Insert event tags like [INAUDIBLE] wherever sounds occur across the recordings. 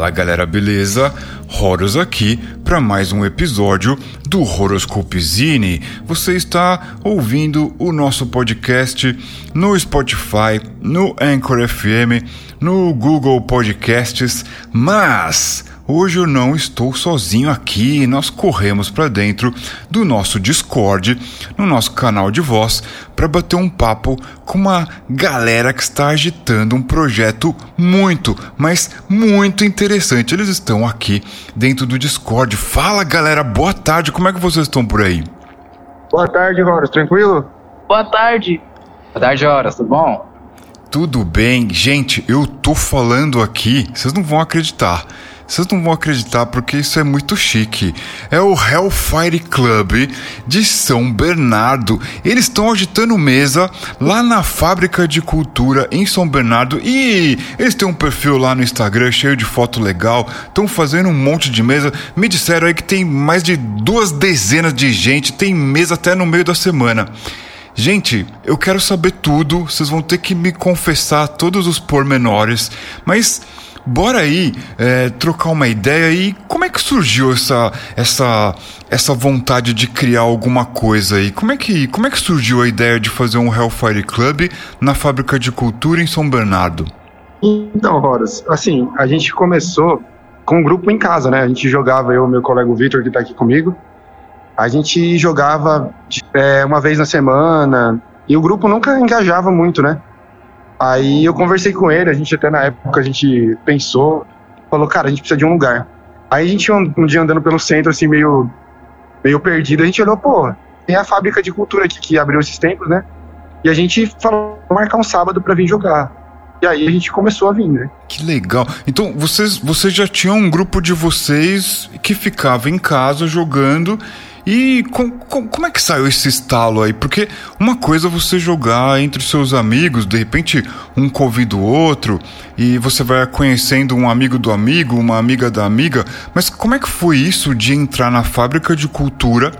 Fala galera, beleza? Horus aqui para mais um episódio do Horoscope Zine. Você está ouvindo o nosso podcast no Spotify, no Anchor FM, no Google Podcasts, mas Hoje eu não estou sozinho aqui, nós corremos para dentro do nosso Discord, no nosso canal de voz, para bater um papo com uma galera que está agitando um projeto muito, mas muito interessante. Eles estão aqui dentro do Discord. Fala galera, boa tarde, como é que vocês estão por aí? Boa tarde, Horus, tranquilo? Boa tarde. Boa tarde, Horas, tudo bom? Tudo bem, gente, eu tô falando aqui, vocês não vão acreditar. Vocês não vão acreditar porque isso é muito chique. É o Hellfire Club de São Bernardo. Eles estão agitando mesa lá na Fábrica de Cultura em São Bernardo e eles têm um perfil lá no Instagram cheio de foto legal. Estão fazendo um monte de mesa. Me disseram aí que tem mais de duas dezenas de gente, tem mesa até no meio da semana. Gente, eu quero saber tudo, vocês vão ter que me confessar todos os pormenores, mas Bora aí é, trocar uma ideia e como é que surgiu essa, essa, essa vontade de criar alguma coisa aí? Como é, que, como é que surgiu a ideia de fazer um Hellfire Club na Fábrica de Cultura em São Bernardo? Então, Horas, assim, a gente começou com um grupo em casa, né? A gente jogava, eu e meu colega Vitor, que tá aqui comigo, a gente jogava é, uma vez na semana e o grupo nunca engajava muito, né? Aí eu conversei com ele, a gente até na época a gente pensou, falou, cara, a gente precisa de um lugar. Aí a gente um, um dia andando pelo centro, assim, meio, meio perdido, a gente olhou, pô, tem a fábrica de cultura aqui que abriu esses tempos, né? E a gente falou, marcar um sábado para vir jogar. E aí a gente começou a vir, né? Que legal. Então, vocês, vocês já tinham um grupo de vocês que ficava em casa jogando e com, com, como é que saiu esse estalo aí? Porque uma coisa é você jogar entre seus amigos, de repente um convida o outro e você vai conhecendo um amigo do amigo, uma amiga da amiga, mas como é que foi isso de entrar na fábrica de cultura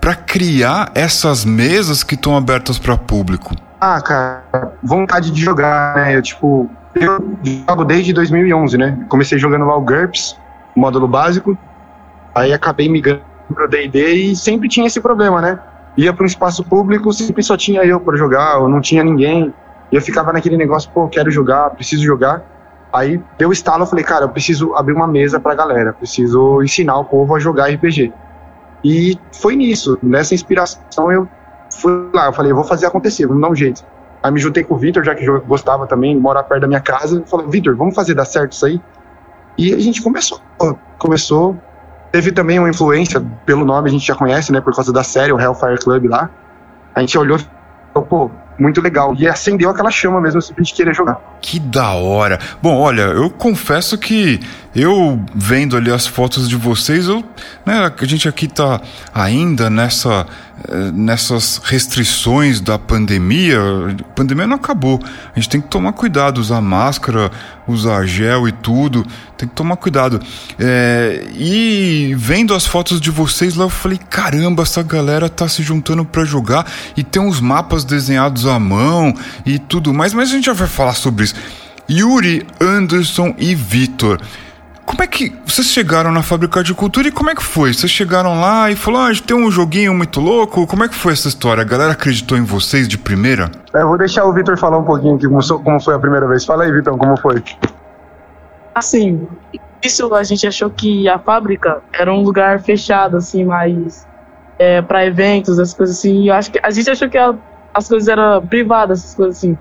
para criar essas mesas que estão abertas para público? Ah, cara, vontade de jogar, né? Eu, tipo, eu jogo desde 2011, né? Comecei jogando lá o GURPS, módulo básico, aí acabei migrando pro D&D e sempre tinha esse problema, né? Ia para um espaço público, sempre só tinha eu para jogar, ou não tinha ninguém. E eu ficava naquele negócio, pô, quero jogar, preciso jogar. Aí deu estalo, eu falei, cara, eu preciso abrir uma mesa pra galera, preciso ensinar o povo a jogar RPG. E foi nisso, nessa inspiração eu fui lá, eu falei, eu vou fazer acontecer, vamos dar um jeito. Aí me juntei com o Vitor, já que eu gostava também, morar perto da minha casa, falei, Vitor, vamos fazer dar certo isso aí? E a gente começou, começou, Teve também uma influência, pelo nome a gente já conhece, né? Por causa da série, o Hellfire Club lá. A gente olhou e falou, pô, muito legal. E acendeu aquela chama mesmo, se a gente querer jogar. Que da hora. Bom, olha, eu confesso que eu vendo ali as fotos de vocês, eu, né, a gente aqui tá ainda nessa nessas restrições da pandemia. A pandemia não acabou. A gente tem que tomar cuidado, usar máscara, usar gel e tudo. Tem que tomar cuidado. É, e vendo as fotos de vocês lá, eu falei: caramba, essa galera tá se juntando para jogar e tem uns mapas desenhados à mão e tudo mais. Mas a gente já vai falar sobre isso. Yuri, Anderson e Vitor. Como é que vocês chegaram na Fábrica de Cultura e como é que foi? Vocês chegaram lá e falaram, ah, tem um joguinho muito louco. Como é que foi essa história? A galera acreditou em vocês de primeira? É, eu vou deixar o Vitor falar um pouquinho aqui como, como foi a primeira vez. Fala aí, Vitor, como foi? Assim, isso a gente achou que a fábrica era um lugar fechado, assim, mais é, para eventos, as coisas assim. Eu acho que a gente achou que a, as coisas eram privadas, essas coisas assim.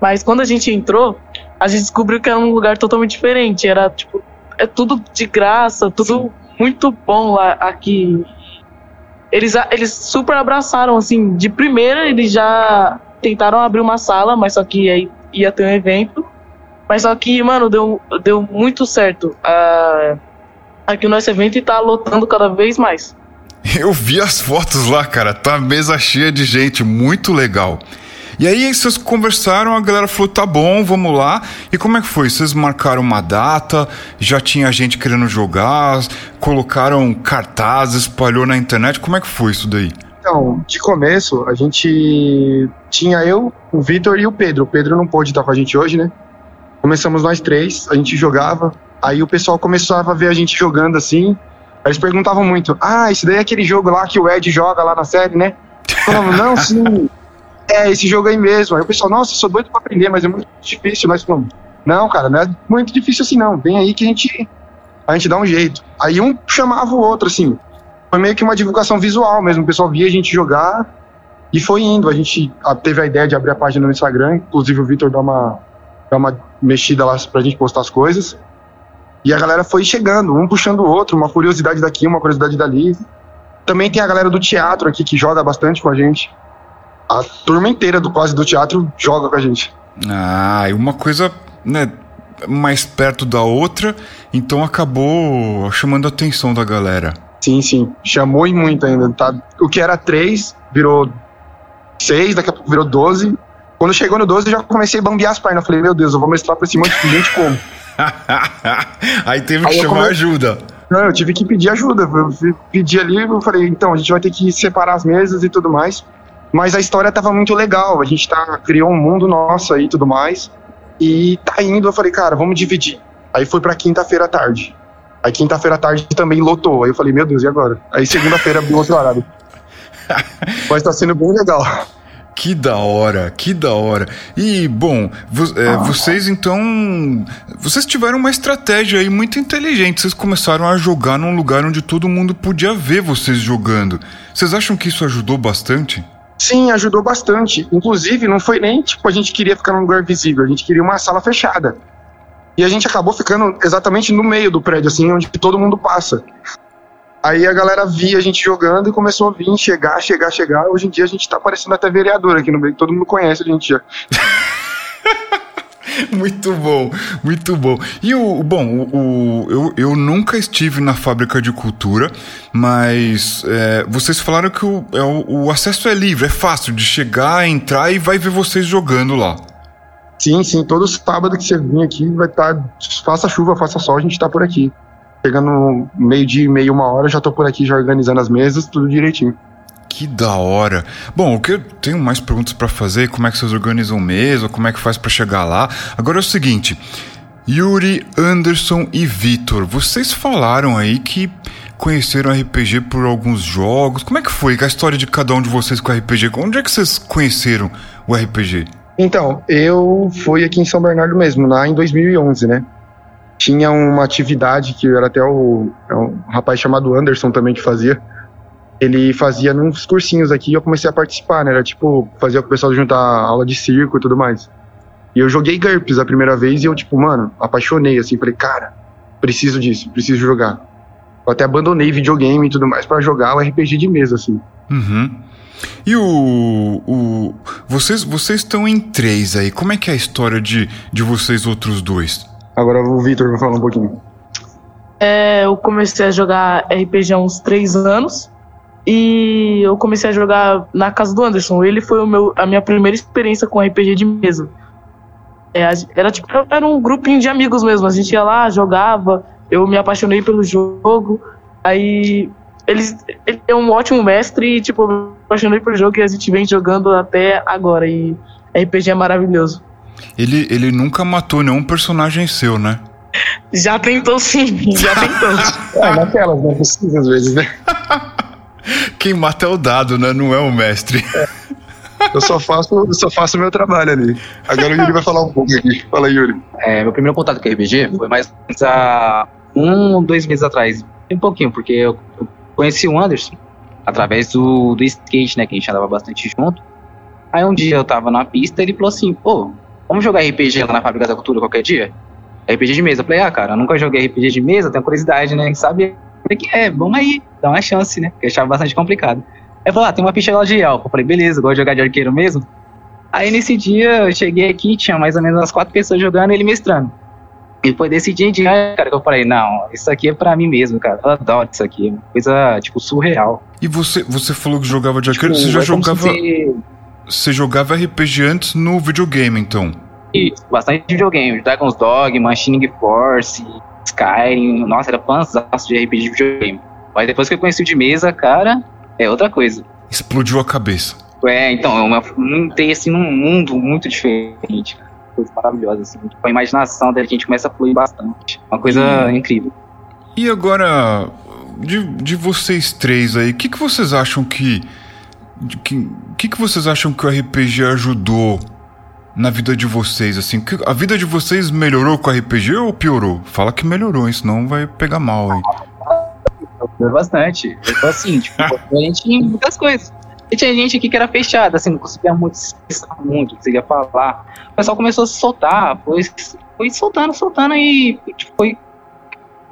Mas quando a gente entrou, a gente descobriu que era um lugar totalmente diferente. Era tipo é tudo de graça, tudo Sim. muito bom lá aqui. Eles, eles super abraçaram, assim, de primeira eles já tentaram abrir uma sala, mas só que aí ia ter um evento. Mas só que, mano, deu, deu muito certo. Uh, aqui o nosso evento tá lotando cada vez mais. Eu vi as fotos lá, cara. Tá mesa cheia de gente, muito legal. E aí vocês conversaram, a galera falou: tá bom, vamos lá. E como é que foi? Vocês marcaram uma data, já tinha gente querendo jogar, colocaram cartazes, espalhou na internet. Como é que foi isso daí? Então, de começo, a gente tinha eu, o Vitor e o Pedro. O Pedro não pôde estar com a gente hoje, né? Começamos nós três, a gente jogava. Aí o pessoal começava a ver a gente jogando assim. Aí eles perguntavam muito: Ah, esse daí é aquele jogo lá que o Ed joga lá na série, né? Falava, não, sim. [LAUGHS] É, esse jogo aí mesmo. Aí o pessoal, nossa, sou doido pra aprender, mas é muito difícil. Nós falamos, não, cara, não é muito difícil assim, não. Vem aí que a gente, a gente dá um jeito. Aí um chamava o outro, assim. Foi meio que uma divulgação visual mesmo. O pessoal via a gente jogar e foi indo. A gente teve a ideia de abrir a página no Instagram. Inclusive o Vitor dá uma, dá uma mexida lá pra gente postar as coisas. E a galera foi chegando, um puxando o outro, uma curiosidade daqui, uma curiosidade dali. Também tem a galera do teatro aqui que joga bastante com a gente. A turma inteira do quase do teatro joga com a gente. Ah, e uma coisa, né, mais perto da outra, então acabou chamando a atenção da galera. Sim, sim. Chamou e muito ainda. Tá? O que era três virou seis, daqui a pouco virou doze. Quando chegou no 12, eu já comecei a bambear as pernas. Eu falei, meu Deus, eu vou mostrar pra esse monte de gente como. [LAUGHS] Aí teve que Aí chamar come... ajuda. Não, eu tive que pedir ajuda. Eu pedi ali, eu falei, então, a gente vai ter que separar as mesas e tudo mais. Mas a história tava muito legal. A gente tá, criou um mundo nosso aí e tudo mais. E tá indo, eu falei, cara, vamos dividir. Aí foi pra quinta-feira à tarde. Aí quinta-feira à tarde também lotou. Aí eu falei, meu Deus, e agora? Aí segunda-feira abriu outro horário. Mas tá sendo bem legal. Que da hora, que da hora. E, bom, vo é, vocês então. Vocês tiveram uma estratégia aí muito inteligente. Vocês começaram a jogar num lugar onde todo mundo podia ver vocês jogando. Vocês acham que isso ajudou bastante? Sim, ajudou bastante. Inclusive, não foi nem tipo a gente queria ficar num lugar visível, a gente queria uma sala fechada. E a gente acabou ficando exatamente no meio do prédio, assim, onde todo mundo passa. Aí a galera via a gente jogando e começou a vir, chegar, chegar, chegar. Hoje em dia a gente tá parecendo até vereador aqui no meio, todo mundo conhece a gente já. [LAUGHS] [LAUGHS] muito bom, muito bom. E o bom, o, o, eu, eu nunca estive na fábrica de cultura, mas é, vocês falaram que o, é, o, acesso é livre, é fácil de chegar, entrar e vai ver vocês jogando lá. Sim, sim, todo sábado que você vir aqui vai estar, tá, faça chuva, faça sol, a gente tá por aqui. Chegando meio dia e meio, uma hora, já tô por aqui já organizando as mesas, tudo direitinho. Que da hora. Bom, o que eu tenho mais perguntas para fazer, como é que vocês organizam mesa, como é que faz para chegar lá. Agora é o seguinte, Yuri, Anderson e Vitor, vocês falaram aí que conheceram RPG por alguns jogos. Como é que foi a história de cada um de vocês com RPG? Onde é que vocês conheceram o RPG? Então, eu fui aqui em São Bernardo mesmo, lá em 2011, né? tinha uma atividade que era até o é um rapaz chamado Anderson também que fazia. Ele fazia uns cursinhos aqui e eu comecei a participar, né? Era tipo, fazia com o pessoal juntar aula de circo e tudo mais. E eu joguei GURPS a primeira vez e eu, tipo, mano, apaixonei, assim, falei, cara, preciso disso, preciso jogar. Eu até abandonei videogame e tudo mais para jogar o RPG de mesa, assim. Uhum. E o, o. Vocês vocês estão em três aí. Como é que é a história de, de vocês outros dois? Agora o Victor vai falar um pouquinho. É, eu comecei a jogar RPG há uns três anos. E eu comecei a jogar na casa do Anderson. Ele foi o meu, a minha primeira experiência com RPG de mesa. É, era tipo, era um grupinho de amigos mesmo. A gente ia lá, jogava. Eu me apaixonei pelo jogo. Aí ele, ele é um ótimo mestre e tipo, eu me apaixonei pelo jogo e a gente vem jogando até agora. E RPG é maravilhoso. Ele, ele nunca matou nenhum personagem seu, né? Já tentou sim, já tentou. [LAUGHS] é, naquelas, não é possível às vezes, né? [LAUGHS] Quem mata é o dado, né? Não é o mestre. É. [LAUGHS] Eu só faço eu só faço o meu trabalho ali. Agora o Yuri vai falar um pouco aqui. Fala, Yuri. É, meu primeiro contato com RPG foi mais há um ou dois meses atrás. Um pouquinho, porque eu, eu conheci o Anderson através do, do skate, né? Que a gente andava bastante junto. Aí um dia eu tava na pista e ele falou assim, pô, vamos jogar RPG lá na Fábrica da Cultura qualquer dia? RPG de mesa. Eu falei, ah, cara, eu nunca joguei RPG de mesa, tenho curiosidade, né? Sabe? Falei, que é, vamos aí, dá uma chance, né? Porque eu achava bastante complicado. Aí falou, ah, tem uma ficha lá de elfo. Eu falei, beleza, gosto de jogar de arqueiro mesmo. Aí nesse dia eu cheguei aqui, tinha mais ou menos umas quatro pessoas jogando e ele mestrando. E foi desse dia em dia, cara, que eu falei, não, isso aqui é pra mim mesmo, cara. Eu adoro isso aqui. Coisa, tipo, surreal. E você, você falou que jogava de arqueiro, tipo, você já é jogava. Se... Você jogava RPG antes no videogame, então? Isso, bastante videogame. Dragon's Dog, Machine Force, Skyrim. Nossa, era fãzaço de RPG de videogame. Mas depois que eu conheci o de mesa, cara, é outra coisa. Explodiu a cabeça. É, então, eu entrei assim num mundo muito diferente. coisas maravilhosas, assim. Tipo, a imaginação da gente começa a fluir bastante. Uma coisa incrível. E agora, de, de vocês três aí, o que, que vocês acham que. O que, que, que vocês acham que o RPG ajudou na vida de vocês, assim? A vida de vocês melhorou com RPG ou piorou? Fala que melhorou, hein? Senão vai pegar mal aí. Ajudou bastante. Então, assim, tipo, a gente em muitas coisas. E tinha gente aqui que era fechada, assim, não conseguia muito muito, não conseguia falar. O pessoal começou a se soltar, foi, foi soltando, soltando e tipo, foi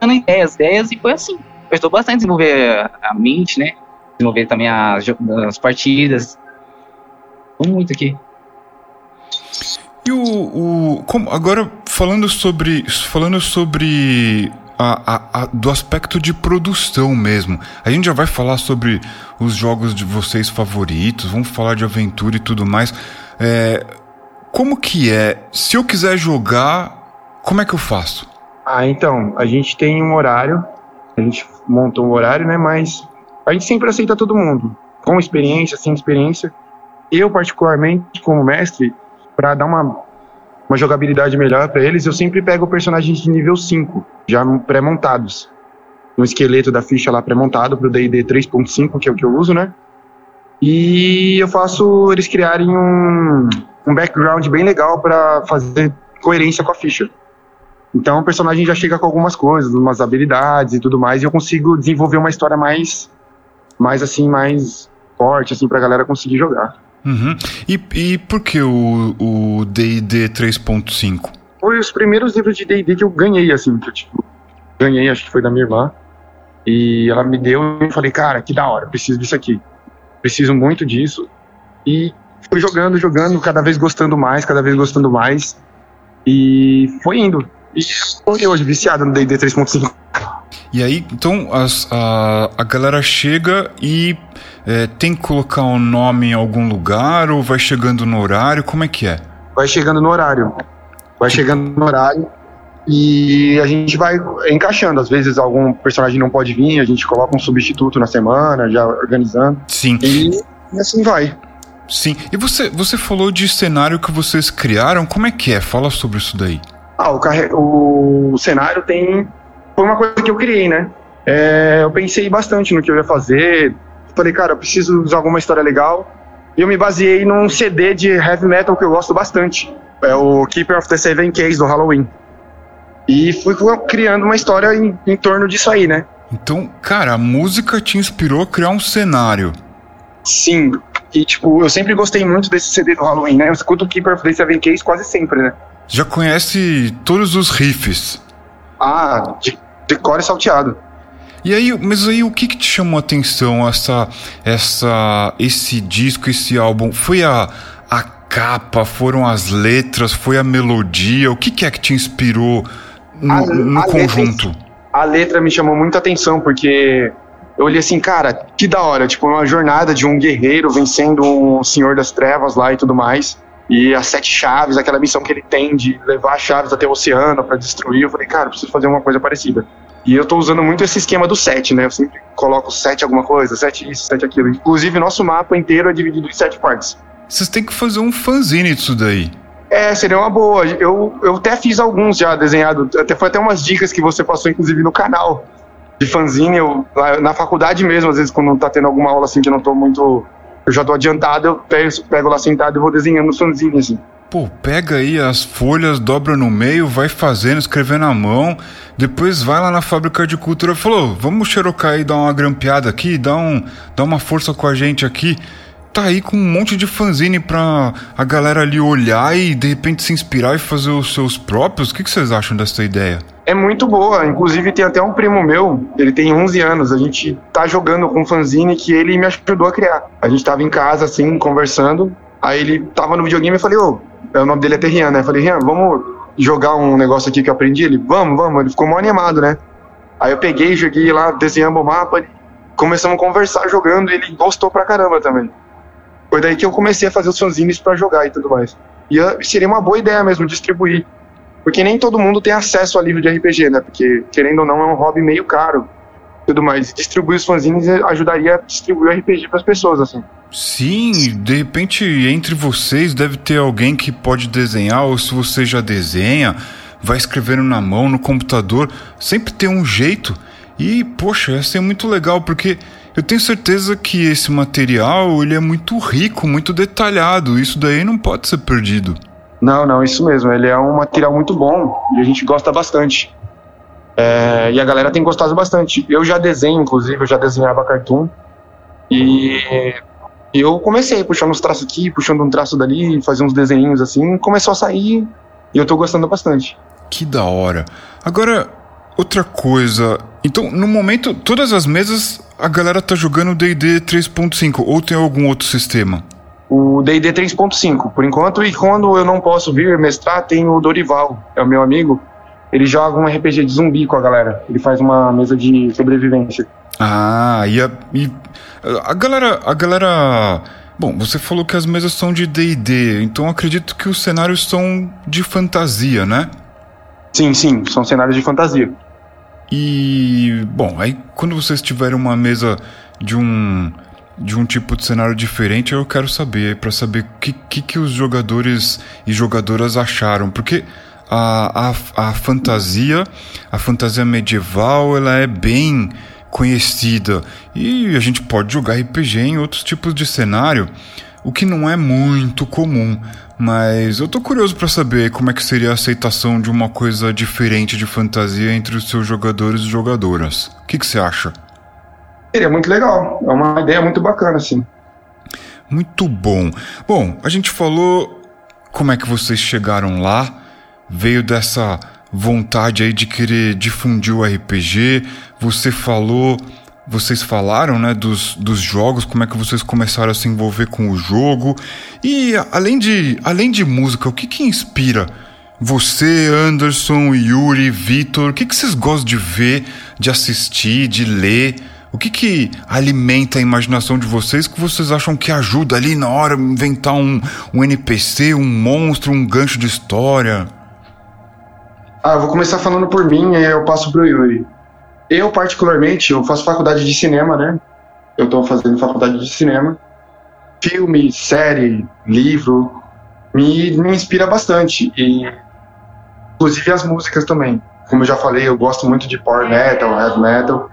dando ideias, ideias, e foi assim. Ajudou bastante desenvolver a mente, né? Desenvolver também as, as partidas. Ajudou muito aqui. E o. o como, agora, falando sobre. Falando sobre. A, a- a- do aspecto de produção mesmo. A gente já vai falar sobre os jogos de vocês favoritos, vamos falar de aventura e tudo mais. É, como que é? Se eu quiser jogar, como é que eu faço? Ah, então, a gente tem um horário, a gente montou um horário, né? Mas a gente sempre aceita todo mundo, com experiência, sem experiência. Eu, particularmente, como mestre, para dar uma, uma jogabilidade melhor para eles, eu sempre pego personagens de nível 5, já pré-montados. Um esqueleto da ficha lá pré-montado pro D&D 3.5, que é o que eu uso, né? E eu faço eles criarem um, um background bem legal para fazer coerência com a ficha. Então o personagem já chega com algumas coisas, umas habilidades e tudo mais, e eu consigo desenvolver uma história mais, mais assim, mais forte, assim, pra galera conseguir jogar. Uhum. E, e por que o D&D 3.5? Foi os primeiros livros de D&D que eu ganhei, assim, que eu, tipo, ganhei, acho que foi da minha irmã, e ela me deu e eu falei, cara, que da hora, preciso disso aqui, preciso muito disso, e fui jogando, jogando, cada vez gostando mais, cada vez gostando mais, e foi indo. E foi hoje viciado no D&D 3.5. E aí, então, as- a, a galera chega e é, tem que colocar o nome em algum lugar ou vai chegando no horário? Como é que é? vai chegando no horário. Vai chegando no horário e a gente vai encaixando. Às vezes algum personagem não pode vir, a gente coloca um substituto na semana, já organizando. Sim, E, e assim vai. sim. E você, você falou de cenário que vocês criaram, como é que é? Fala sobre isso daí. Ah, o, carre... o cenário tem. Foi uma coisa que eu criei, né? É, eu pensei bastante no que eu ia fazer. Falei, cara, eu preciso usar alguma história legal. E eu me baseei num CD de heavy metal que eu gosto bastante. É o Keeper of the Seven Keys do Halloween. E fui criando uma história em, em torno disso aí, né? Então, cara, a música te inspirou a criar um cenário. Sim. E, tipo, eu sempre gostei muito desse CD do Halloween, né? Eu escuto o Keeper of the Seven Keys quase sempre, né? Já conhece todos os riffs. Ah, de, de core salteado. E aí, mas aí o que, que te chamou a atenção essa, essa, esse disco, esse álbum? Foi a, a capa, foram as letras, foi a melodia? O que, que é que te inspirou no, A- no a letra conjunto? a letra me chamou muita atenção, porque eu olhei assim, cara, que da hora, tipo, uma jornada de um guerreiro vencendo um senhor das trevas lá e tudo mais. E as sete chaves, aquela missão que ele tem de levar as chaves até o oceano pra destruir. Eu falei, cara, eu preciso fazer uma coisa parecida. E eu tô usando muito esse esquema do sete, né? Eu sempre coloco sete alguma coisa, sete isso, sete aquilo. Inclusive, nosso mapa inteiro é dividido em sete partes. Vocês têm que fazer um fanzine disso daí. É, seria uma boa. Eu, eu até fiz alguns já desenhado. Até foi até umas dicas que você passou, inclusive, no canal de fanzine. Eu, lá na faculdade mesmo, às vezes, quando tá tendo alguma aula assim que eu não tô muito. Eu já tô adiantado, eu pego, pego lá sentado e vou desenhando fanzine, assim. Pô, pega aí as folhas, dobra no meio, vai fazendo, escrevendo à mão. Depois vai lá na fábrica de cultura e falou: vamos xerocar aí, dar uma grampeada aqui, dar, um, dar uma força com a gente aqui. Tá aí com um monte de fanzine pra a galera ali olhar e de repente se inspirar e fazer os seus próprios. O que, que vocês acham dessa ideia? É muito boa. Inclusive, tem até um primo meu, ele tem 11 anos. A gente tá jogando com fanzine que ele me ajudou a criar. A gente tava em casa, assim, conversando. Aí ele tava no videogame e falei, ô, o nome dele é Terrian, né? Falei, Rian, vamos jogar um negócio aqui que eu aprendi? Ele, vamos, vamos. Ele ficou mó animado, né? Aí eu peguei, joguei lá, desenhamos o mapa, começamos a conversar jogando ele gostou pra caramba também. Foi daí que eu comecei a fazer os fanzines pra jogar e tudo mais. E seria uma boa ideia mesmo distribuir. Porque nem todo mundo tem acesso a livro de RPG, né? Porque, querendo ou não, é um hobby meio caro. Tudo mais. Distribuir os fanzines ajudaria a distribuir o RPG pras pessoas, assim. Sim, de repente entre vocês deve ter alguém que pode desenhar, ou se você já desenha, vai escrevendo na mão, no computador, sempre tem um jeito. E, poxa, ia ser muito legal, porque eu tenho certeza que esse material ele é muito rico, muito detalhado. Isso daí não pode ser perdido. Não, não, isso mesmo. Ele é um material muito bom e a gente gosta bastante. É, e a galera tem gostado bastante. Eu já desenho, inclusive, eu já desenhava cartoon. E eu comecei puxando uns traços aqui, puxando um traço dali, fazer uns desenhinhos assim. Começou a sair e eu tô gostando bastante. Que da hora. Agora, outra coisa. Então, no momento, todas as mesas a galera tá jogando D&D 3.5 ou tem algum outro sistema? O D&D 3.5, por enquanto, e quando eu não posso vir mestrar, tem o Dorival, é o meu amigo. Ele joga um RPG de zumbi com a galera. Ele faz uma mesa de sobrevivência. Ah, e a, e a galera, a galera, bom, você falou que as mesas são de D&D, então acredito que os cenários são de fantasia, né? Sim, sim, são cenários de fantasia. E, bom, aí quando vocês tiverem uma mesa de um de um tipo de cenário diferente, eu quero saber, para saber o que, que, que os jogadores e jogadoras acharam, porque a, a, a fantasia, a fantasia medieval, ela é bem conhecida e a gente pode jogar RPG em outros tipos de cenário, o que não é muito comum. Mas eu tô curioso para saber como é que seria a aceitação de uma coisa diferente de fantasia entre os seus jogadores e jogadoras. O que, você acha? Seria muito legal. É uma ideia muito bacana, assim. Muito bom. Bom, a gente falou como é que vocês chegaram lá. Veio dessa vontade aí de querer difundir o RPG. Você falou vocês falaram, né, dos, dos jogos, como é que vocês começaram a se envolver com o jogo. E além de, além de música, o que que inspira você, Anderson, Yuri, Vitor? O que que vocês gostam de ver, de assistir, de ler? O que que alimenta a imaginação de vocês que vocês acham que ajuda ali na hora inventar um, um NPC, um monstro, um gancho de história? Ah, eu vou começar falando por mim e eu passo pro Yuri. Eu, particularmente, eu faço faculdade de cinema, né? Eu estou fazendo faculdade de cinema. Filme, série, livro, me, me inspira bastante. E, inclusive as músicas também. Como eu já falei, eu gosto muito de power metal, heavy metal.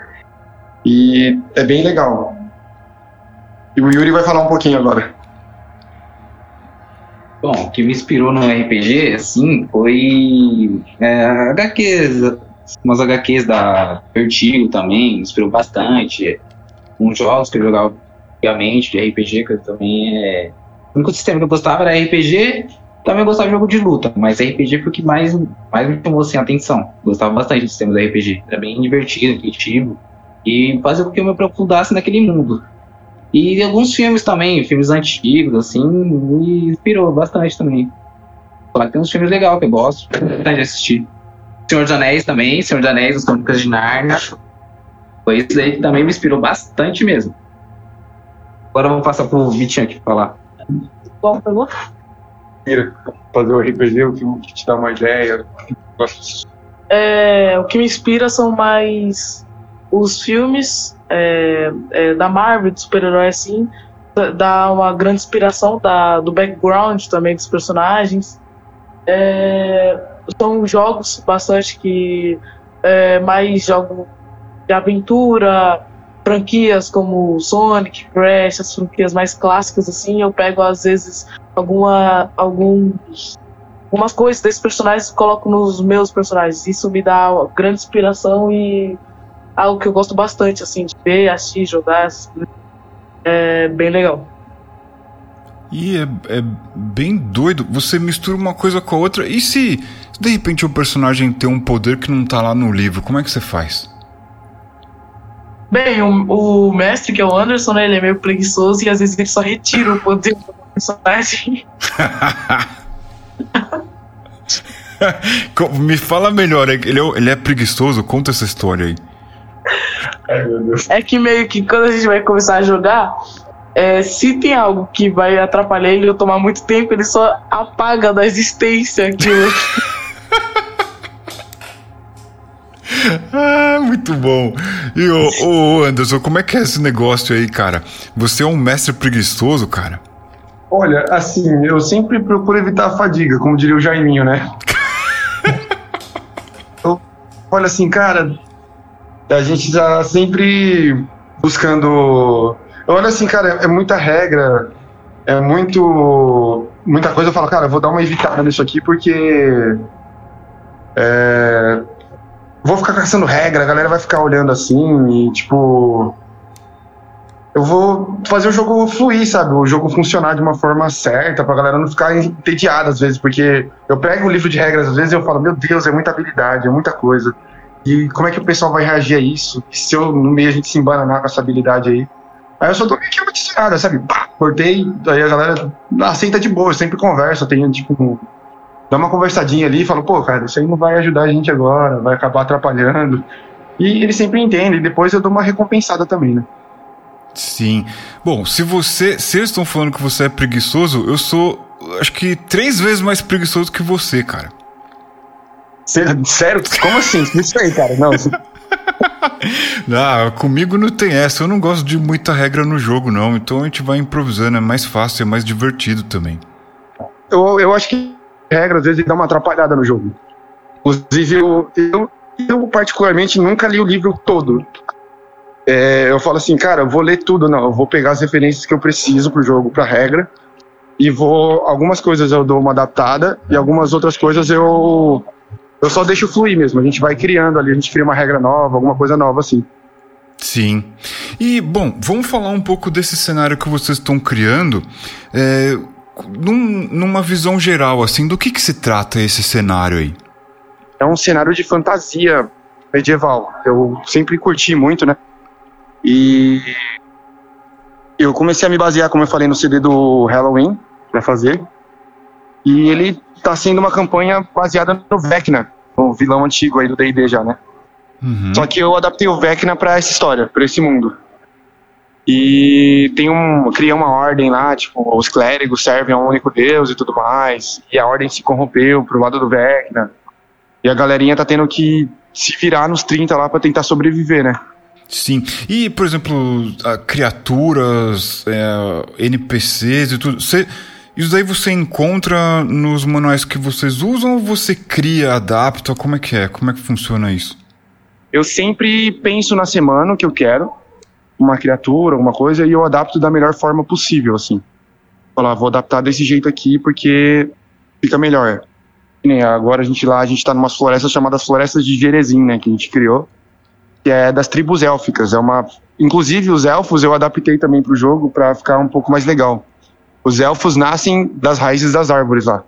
E é bem legal. E o Yuri vai falar um pouquinho agora. Bom, o que me inspirou no RPG, assim, foi é, HQs, umas HQs da Vertigo também, inspirou bastante. Uns jogos que eu jogava antigamente, de RPG, que também é. O único sistema que eu gostava era RPG, também eu gostava de jogo de luta, mas RPG foi o que mais, mais me chamou assim, atenção. Gostava bastante do sistema do RPG. Era bem divertido, intuitivo. E fazia com que eu me aprofundasse naquele mundo. E alguns filmes também, filmes antigos, assim, me inspirou bastante também. Falar que tem uns filmes legais que eu gosto de assistir. Senhor dos Anéis também, Senhor dos Anéis, As Crônicas de Narnia. Foi isso aí que também me inspirou bastante mesmo. Agora vamos passar pro Vitinho aqui falar. Qual pergunta? Fazer o RPG, o que te dá uma ideia. É, o que me inspira são mais os filmes é, é, da Marvel, de super-herói assim, dá uma grande inspiração da, do background também dos personagens. É, são jogos bastante que é, mais jogos de aventura, franquias como Sonic, Crash, as franquias mais clássicas assim, eu pego às vezes alguma alguns algumas coisas desses personagens e coloco nos meus personagens. Isso me dá grande inspiração e algo que eu gosto bastante assim de ver, assistir, jogar, é bem legal. E é, é, bem doido. Você mistura uma coisa com a outra. E se, se de repente o personagem tem um poder que não tá lá no livro, como é que você faz? Bem, o, o mestre, que é o Anderson, né, ele é meio preguiçoso e às vezes ele só retira o poder do personagem. [LAUGHS] Me fala melhor, ele é, ele é preguiçoso? Conta essa história aí. É que meio que quando a gente vai começar a jogar, é, se tem algo que vai atrapalhar ele ou tomar muito tempo, ele só apaga da existência aquilo. [LAUGHS] ah, Muito bom. E o Anderson, como é que é esse negócio aí, cara? Você é um mestre preguiçoso, cara? Olha, assim, eu sempre procuro evitar a fadiga, como diria o Jaiminho, né? [LAUGHS] eu, olha assim, cara, a gente tá sempre buscando. Olha assim, cara, é muita regra, é muito. Muita coisa. Eu falo, cara, eu vou dar uma evitada nisso aqui porque. É, vou ficar caçando regra, a galera vai ficar olhando assim e, tipo. Eu vou fazer o jogo fluir, sabe? O jogo funcionar de uma forma certa, pra galera não ficar entediada às vezes, porque eu pego o livro de regras às vezes e eu falo, meu Deus, é muita habilidade, é muita coisa. E como é que o pessoal vai reagir a isso? Se eu, no meio, a gente se embananar com essa habilidade aí? Aí eu só dou meio que desviada, sabe? Cortei, aí a galera aceita de boa, sempre conversa, tem tipo. Dá uma conversadinha ali e fala, pô, cara, isso aí não vai ajudar a gente agora, vai acabar atrapalhando. E ele sempre entende, e depois eu dou uma recompensada também, né? Sim. Bom, se você. Se eles estão falando que você é preguiçoso, eu sou. Acho que três vezes mais preguiçoso que você, cara. Sério? Como assim? Isso aí, cara. Não. não, [LAUGHS] comigo não tem essa. Eu não gosto de muita regra no jogo, não. Então a gente vai improvisando, é mais fácil, é mais divertido também. Eu, eu acho que regra às vezes dá uma atrapalhada no jogo. Inclusive, eu, eu, eu particularmente nunca li o livro todo. É, eu falo assim, cara, eu vou ler tudo, não. Eu vou pegar as referências que eu preciso pro jogo, pra regra. E vou. Algumas coisas eu dou uma adaptada e algumas outras coisas eu eu só deixo fluir mesmo. A gente vai criando ali, a gente cria uma regra nova, alguma coisa nova assim. Sim. E, bom, vamos falar um pouco desse cenário que vocês estão criando. É, num, numa visão geral, assim, do que, que se trata esse cenário aí? É um cenário de fantasia medieval. Eu sempre curti muito, né? E eu comecei a me basear, como eu falei, no CD do Halloween para fazer. E ele tá sendo uma campanha baseada no Vecna, o vilão antigo aí do D&D já, né? Uhum. Só que eu adaptei o Vecna para essa história, para esse mundo. E tem um, cria uma ordem lá, tipo, os clérigos servem a um único deus e tudo mais. E a ordem se corrompeu pro lado do Vecna. E a galerinha tá tendo que se virar nos 30 lá para tentar sobreviver, né? Sim. E, por exemplo, criaturas, é, NPCs e tudo. Você isso daí você encontra nos manuais que vocês usam ou você cria, adapta? Como é que é? Como é que funciona isso? Eu sempre penso na semana que eu quero, uma criatura, alguma coisa, e eu adapto da melhor forma possível, assim. Falar, vou adaptar desse jeito aqui porque fica melhor. Agora a gente lá, a gente tá numa florestas chamadas Florestas de Jerezim, né, que a gente criou, que é das tribos élficas. É uma, inclusive os elfos eu adaptei também pro jogo para ficar um pouco mais legal. Os elfos nascem das raízes das árvores lá.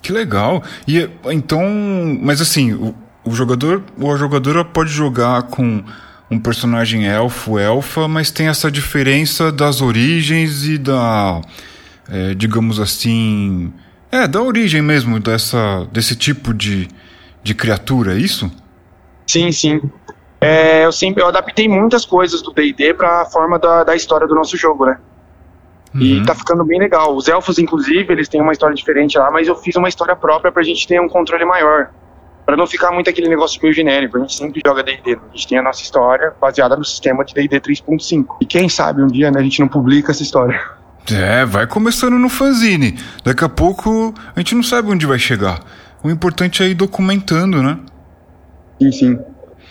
Que legal. E então, mas assim, o, o jogador, ou a jogadora pode jogar com um personagem elfo, elfa, mas tem essa diferença das origens e da, é, digamos assim, é da origem mesmo dessa desse tipo de, de criatura, é isso? Sim, sim. É, eu sempre eu adaptei muitas coisas do D&D para a forma da, da história do nosso jogo, né? Uhum. E tá ficando bem legal. Os elfos, inclusive, eles têm uma história diferente lá, mas eu fiz uma história própria pra gente ter um controle maior. Pra não ficar muito aquele negócio meio genérico. A gente sempre joga D&D. A gente tem a nossa história baseada no sistema de D&D 3.5. E quem sabe um dia, né, a gente não publica essa história. É, vai começando no fanzine. Daqui a pouco a gente não sabe onde vai chegar. O importante é ir documentando, né? Sim, sim.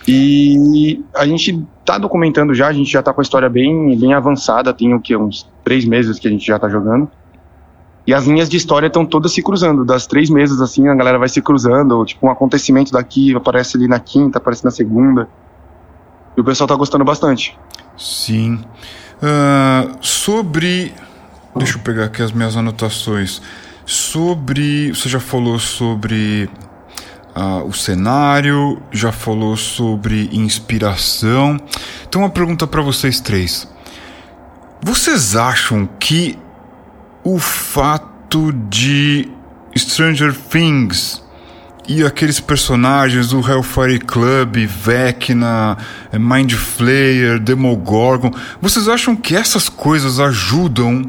E a gente tá documentando já, a gente já tá com a história bem, bem avançada, tem o que, uns três meses que a gente já tá jogando. E as linhas de história estão todas se cruzando. Das três meses, assim, a galera vai se cruzando. Tipo, um acontecimento daqui aparece ali na quinta, aparece na segunda. E o pessoal tá gostando bastante. Sim. Uh, sobre. Deixa eu pegar aqui as minhas anotações. Sobre. Você já falou sobre uh, o cenário, já falou sobre inspiração. Então, uma pergunta para vocês três: vocês acham que o fato de Stranger Things e aqueles personagens do Hellfire Club, Vecna, Mind Flayer, Demogorgon, vocês acham que essas coisas ajudam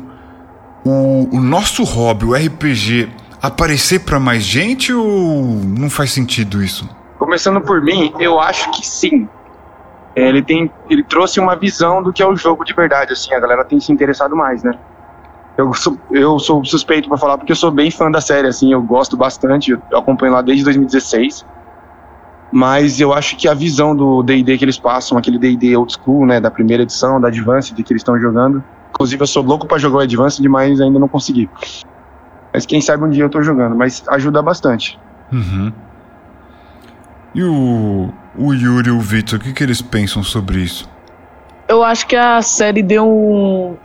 o, o nosso hobby, o RPG, aparecer para mais gente ou não faz sentido isso? Começando por mim, eu acho que sim. Ele tem, ele trouxe uma visão do que é o jogo de verdade, assim, a galera tem se interessado mais, né? Eu sou, eu sou suspeito para falar porque eu sou bem fã da série, assim, eu gosto bastante, eu acompanho lá desde 2016. Mas eu acho que a visão do D&D que eles passam, aquele D&D old school, né, da primeira edição, da Advanced que eles estão jogando. Inclusive eu sou louco para jogar o Advanced, mas ainda não consegui. Mas quem sabe um dia eu tô jogando, mas ajuda bastante. Uhum. E o, o Yuri e o Vitor, o que, que eles pensam sobre isso? Eu acho que a série deu um,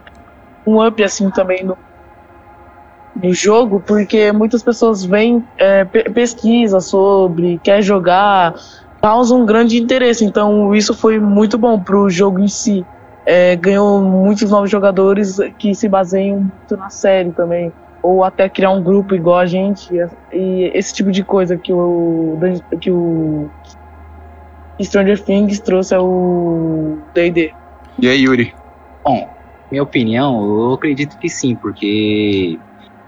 um up assim também no, no jogo, porque muitas pessoas vêm, é, pe pesquisa sobre, quer jogar, causa um grande interesse. Então isso foi muito bom pro jogo em si. É, ganhou muitos novos jogadores que se baseiam muito na série também ou até criar um grupo igual a gente e esse tipo de coisa que o que o Stranger Things trouxe ao D&D. E aí, Yuri? Bom, minha opinião, eu acredito que sim, porque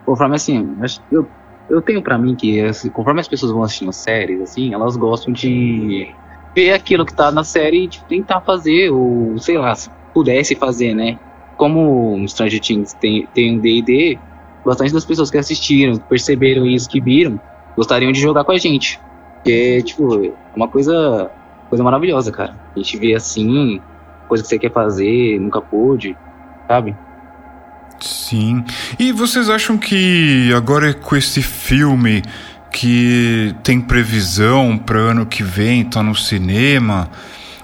conforme assim, eu, eu tenho para mim que assim, conforme as pessoas vão assistindo séries, assim, elas gostam de ver aquilo que tá na série e de tentar fazer, ou sei lá, se pudesse fazer, né? Como o Stranger Things tem, tem um D&D, bastante das pessoas que assistiram, perceberam isso, que viram, gostariam de jogar com a gente. Porque, tipo, é uma coisa, coisa maravilhosa, cara. A gente vê assim, coisa que você quer fazer, nunca pôde, sabe? Sim. E vocês acham que agora com esse filme que tem previsão para ano que vem, tá no cinema,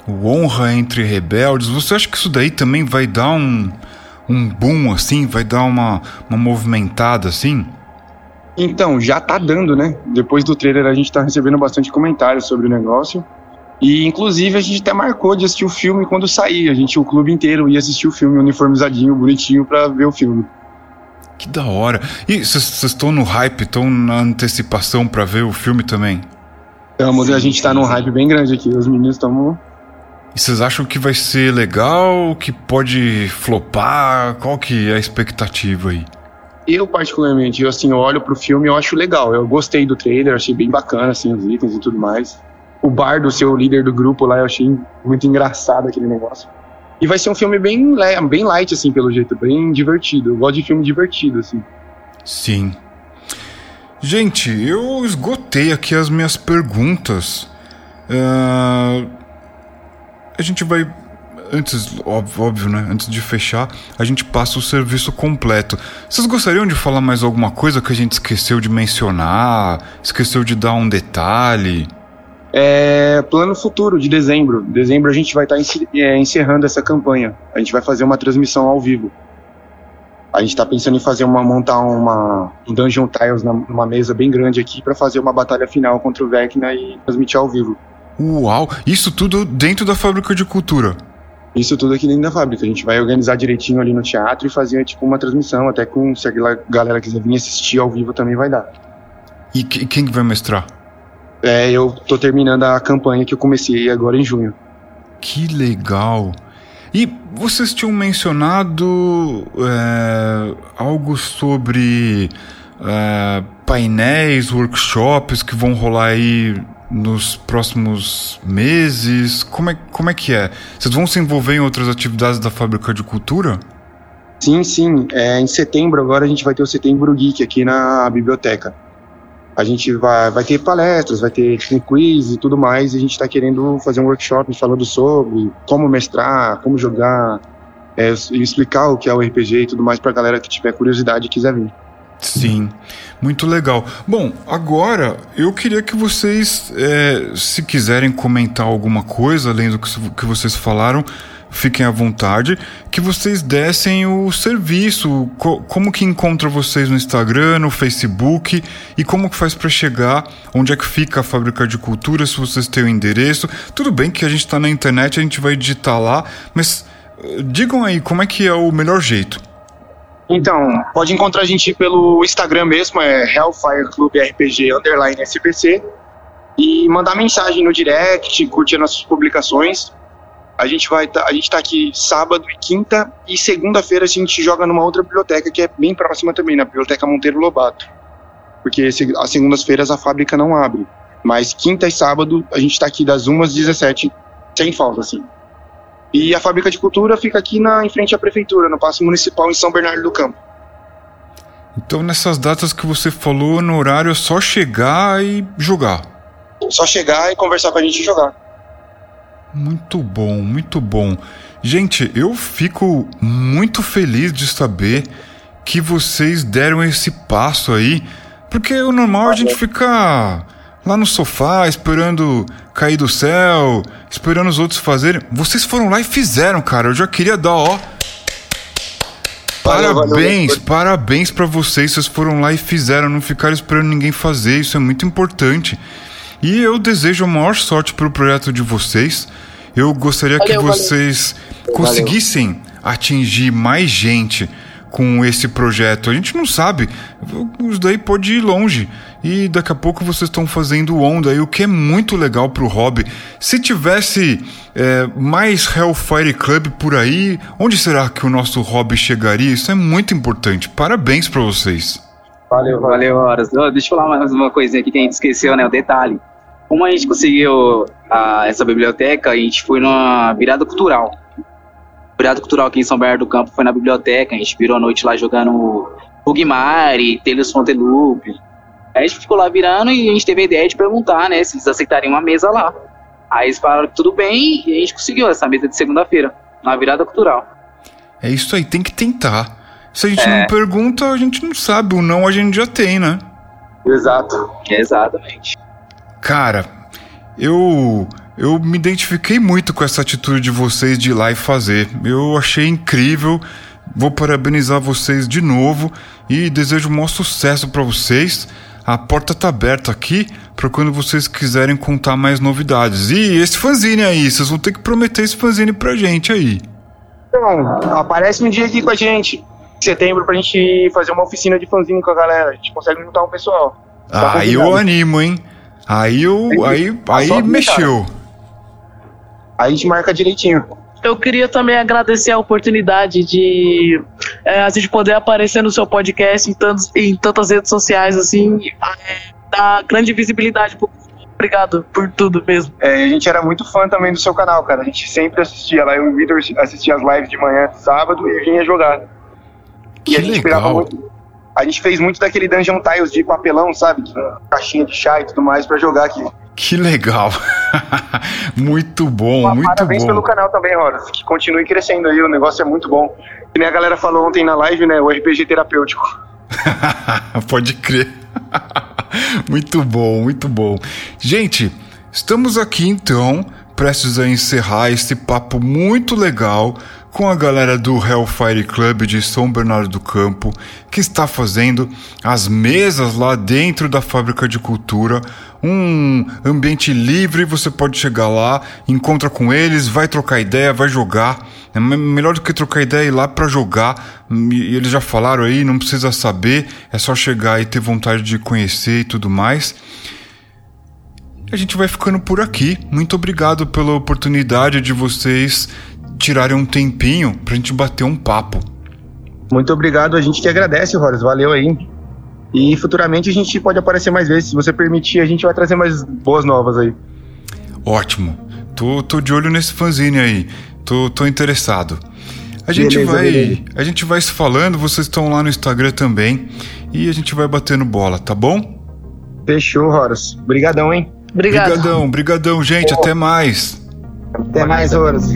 o Honra entre Rebeldes, você acha que isso daí também vai dar um um boom assim? Vai dar uma, uma movimentada assim? Então, já tá dando, né? Depois do trailer a gente tá recebendo bastante comentários sobre o negócio. E inclusive a gente até marcou de assistir o filme quando sair. A gente, o clube inteiro, ia assistir o filme uniformizadinho, bonitinho, para ver o filme. Que da hora. E vocês estão no hype, estão na antecipação para ver o filme também? Estamos, a gente tá num hype bem grande aqui. Os meninos estão e vocês acham que vai ser legal, que pode flopar? Qual que é a expectativa aí? Eu, particularmente, eu, assim, eu olho pro filme e eu acho legal. Eu gostei do trailer, achei bem bacana, assim, os itens e tudo mais. O Bardo, seu líder do grupo lá, eu achei muito engraçado aquele negócio. E vai ser um filme bem, bem light, assim, pelo jeito, bem divertido. Eu gosto de filme divertido, assim. Sim. Gente, eu esgotei aqui as minhas perguntas. Uh a gente vai antes, óbvio, né? Antes de fechar, a gente passa o serviço completo. Vocês gostariam de falar mais alguma coisa que a gente esqueceu de mencionar? Esqueceu de dar um detalhe? É, plano futuro de dezembro. Dezembro a gente vai estar tá é, encerrando essa campanha. A gente vai fazer uma transmissão ao vivo. A gente está pensando em fazer uma montar uma um Dungeon Tiles numa mesa bem grande aqui para fazer uma batalha final contra o Vecna e transmitir ao vivo. Uau! Isso tudo dentro da fábrica de cultura. Isso tudo aqui dentro da fábrica. A gente vai organizar direitinho ali no teatro e fazer tipo uma transmissão, até com se a galera quiser vir assistir ao vivo também vai dar. E quem que vai mestrar? É, eu tô terminando a campanha que eu comecei agora em junho. Que legal! E vocês tinham mencionado é, algo sobre é, painéis, workshops que vão rolar aí nos próximos meses? Como é, como é que é? Vocês vão se envolver em outras atividades da Fábrica de Cultura? Sim, sim. É, em setembro, agora a gente vai ter o Setembro Geek aqui na biblioteca. A gente vai, vai ter palestras, vai ter quiz e tudo mais. E a gente está querendo fazer um workshop falando sobre como mestrar, como jogar, é, explicar o que é o RPG e tudo mais para a galera que tiver curiosidade e quiser vir. Sim, muito legal. Bom, agora eu queria que vocês, é, se quiserem comentar alguma coisa além do que vocês falaram, fiquem à vontade, que vocês dessem o serviço, co como que encontra vocês no Instagram, no Facebook e como que faz para chegar, onde é que fica a Fábrica de Cultura, se vocês têm o endereço. Tudo bem que a gente está na internet, a gente vai digitar lá, mas uh, digam aí como é que é o melhor jeito. Então, pode encontrar a gente pelo Instagram mesmo, é Hellfire Club RPG underline SPC. E mandar mensagem no direct, curtir nossas publicações. A gente vai tá, a gente tá aqui sábado e quinta e segunda-feira a gente joga numa outra biblioteca que é bem próxima também, na Biblioteca Monteiro Lobato. Porque as segundas-feiras a fábrica não abre. Mas quinta e sábado a gente tá aqui das 1 às 17, sem falta, assim. E a fábrica de cultura fica aqui na, em frente à prefeitura, no Paço Municipal em São Bernardo do Campo. Então, nessas datas que você falou, no horário é só chegar e jogar. Só chegar e conversar com a gente e jogar. Muito bom, muito bom. Gente, eu fico muito feliz de saber que vocês deram esse passo aí, porque o normal é a gente ficar lá no sofá esperando cair do céu, esperando os outros fazerem. Vocês foram lá e fizeram, cara. Eu já queria dar, ó. Valeu, Parabéns, valeu. parabéns pra vocês. Vocês foram lá e fizeram, não ficaram esperando ninguém fazer. Isso é muito importante. E eu desejo a maior sorte pro projeto de vocês. Eu gostaria que Valeu, valeu. vocês conseguissem atingir mais gente com esse projeto. A gente não sabe, isso daí pode ir longe. E daqui a pouco vocês estão fazendo onda, e o que é muito legal pro hobby. Se tivesse é, mais Hellfire Club por aí, onde será que o nosso hobby chegaria? Isso é muito importante. Parabéns pra vocês. Valeu, Valeu, Horas. Deixa eu falar mais uma coisinha aqui que a gente esqueceu, né? O detalhe. Como a gente conseguiu ah, essa biblioteca, a gente foi numa virada cultural. Virada cultural aqui em São Bernardo do Campo foi na biblioteca. A gente virou a noite lá jogando Bugmari, Tales Fonteloop. Aí a gente ficou lá virando e a gente teve a ideia de perguntar, né? Se eles aceitariam uma mesa lá. Aí eles falaram que tudo bem e a gente conseguiu essa mesa de segunda-feira, na virada cultural. É isso aí, tem que tentar. Se a gente É. não pergunta, a gente não sabe. O não a gente já tem, né? Exato. Exatamente. Cara, eu eu me identifiquei muito com essa atitude de vocês de ir lá e fazer. Eu achei incrível. Vou parabenizar vocês de novo e desejo um maior sucesso pra vocês. A porta tá aberta aqui para quando vocês quiserem contar mais novidades. E esse fanzine aí, vocês vão ter que prometer esse fanzine pra gente aí. Então, aparece um dia aqui com a gente. Em setembro pra gente fazer uma oficina de fanzine com a galera. A gente consegue juntar um pessoal. Tá Aí eu animo, hein? Aí eu aí aí mexeu. Aí a gente marca direitinho. Eu queria também agradecer a oportunidade de é, a gente poder aparecer no seu podcast em, tantos, em tantas redes sociais, assim, é, dar grande visibilidade pro Obrigado por tudo mesmo. É, a gente era muito fã também do seu canal, cara. A gente sempre assistia lá. Eu e o Vitor assistia as lives de manhã, sábado, e vinha jogar. Que e a gente legal. muito. A gente fez muito daquele Dungeon Tiles de papelão, sabe? Caixinha de chá e tudo mais pra jogar aqui. Que legal. [LAUGHS] muito bom, muito Parabéns bom. pelo canal também, Horas. Que continue crescendo aí, o negócio é muito bom. Que nem a galera falou ontem na live, né? O RPG terapêutico. [LAUGHS] Pode crer. [LAUGHS] muito bom, muito bom. Gente, estamos aqui então, prestes a encerrar esse papo muito legal com a galera do Hellfire Club de São Bernardo do Campo, que está fazendo as mesas lá dentro da fábrica de cultura, um ambiente livre, você pode chegar lá, encontra com eles, vai trocar ideia, vai jogar. É me- melhor do que trocar ideia ir lá pra jogar. E eles já falaram aí, não precisa saber, é só chegar e ter vontade de conhecer e tudo mais. A gente vai ficando por aqui. Muito obrigado pela oportunidade de vocês tirarem um tempinho pra gente bater um papo. Muito obrigado, a gente que agradece, Horas. Valeu aí. E futuramente a gente pode aparecer mais vezes. Se você permitir, a gente vai trazer mais boas novas aí. Ótimo. Tô, tô de olho nesse fanzine aí. Tô, tô interessado. A gente Beleza, vai, beleza. a gente vai se falando, vocês estão lá no Instagram também e a gente vai batendo bola, tá bom? Fechou, Horas. Obrigadão, hein? Obrigado. Brigadão, brigadão, gente, até mais. Até mais, Horas.